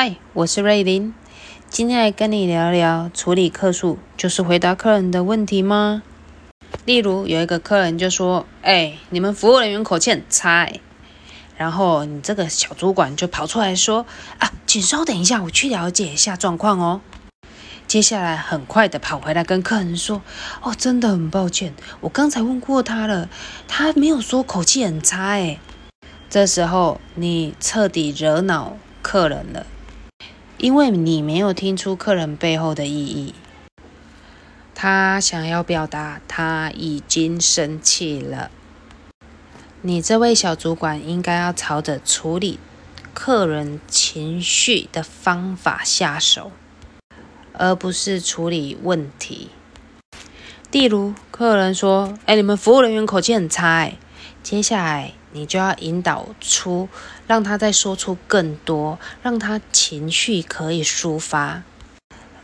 嗨，我是瑞琳，今天来跟你聊聊处理客诉，就是回答客人的问题吗？例如有一个客人就说：“哎，你们服务人员口气很差。”哎，然后你这个小主管就跑出来说：“啊，请稍等一下，我去了解一下状况哦。”接下来很快的跑回来跟客人说：“哦，真的很抱歉，我刚才问过他了，他没有说口气很差。”哎，这时候你彻底惹恼客人了。因为你没有听出客人背后的意义，他想要表达他已经生气了。你这位小主管应该要朝着处理客人情绪的方法下手，而不是处理问题。例如，客人说：“哎，你们服务人员口气很差。”哎，接下来。你就要引导出，让他再说出更多，让他情绪可以抒发。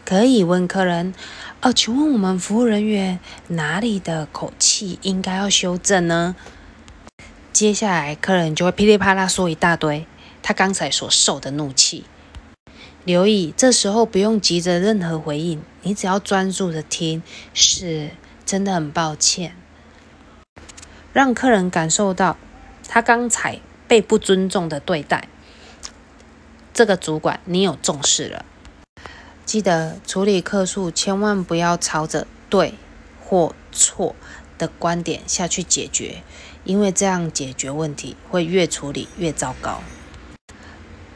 可以问客人：“哦，请问我们服务人员哪里的口气应该要修正呢？”接下来客人就会噼里啪啦说一大堆他刚才所受的怒气。留意，这时候不用急着任何回应，你只要专注的听。是，真的很抱歉，让客人感受到。他刚才被不尊重的对待，这个主管你有重视了。记得处理客诉，千万不要朝着对或错的观点下去解决，因为这样解决问题会越处理越糟糕。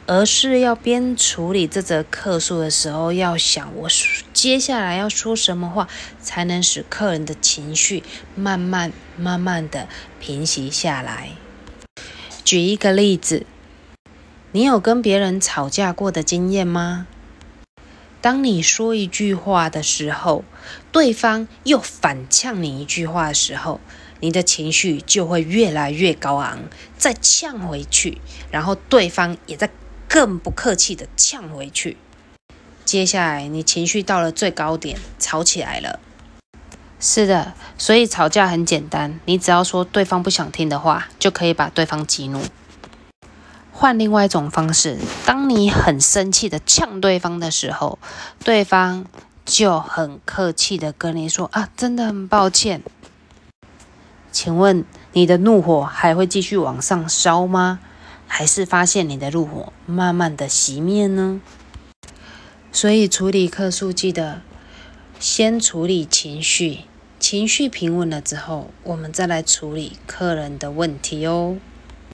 而是要边处理这则客诉的时候，要想我接下来要说什么话，才能使客人的情绪慢慢慢慢的平息下来。举一个例子，你有跟别人吵架过的经验吗？当你说一句话的时候，对方又反呛你一句话的时候，你的情绪就会越来越高昂，再呛回去，然后对方也在更不客气的呛回去。接下来你情绪到了最高点，吵起来了。是的，所以吵架很简单，你只要说对方不想听的话，就可以把对方激怒。换另外一种方式，当你很生气的呛对方的时候，对方就很客气的跟你说：“啊，真的很抱歉。”请问你的怒火还会继续往上烧吗？还是发现你的怒火慢慢的熄灭呢？所以处理客诉，记得先处理情绪。情绪平稳了之后，我们再来处理客人的问题哦。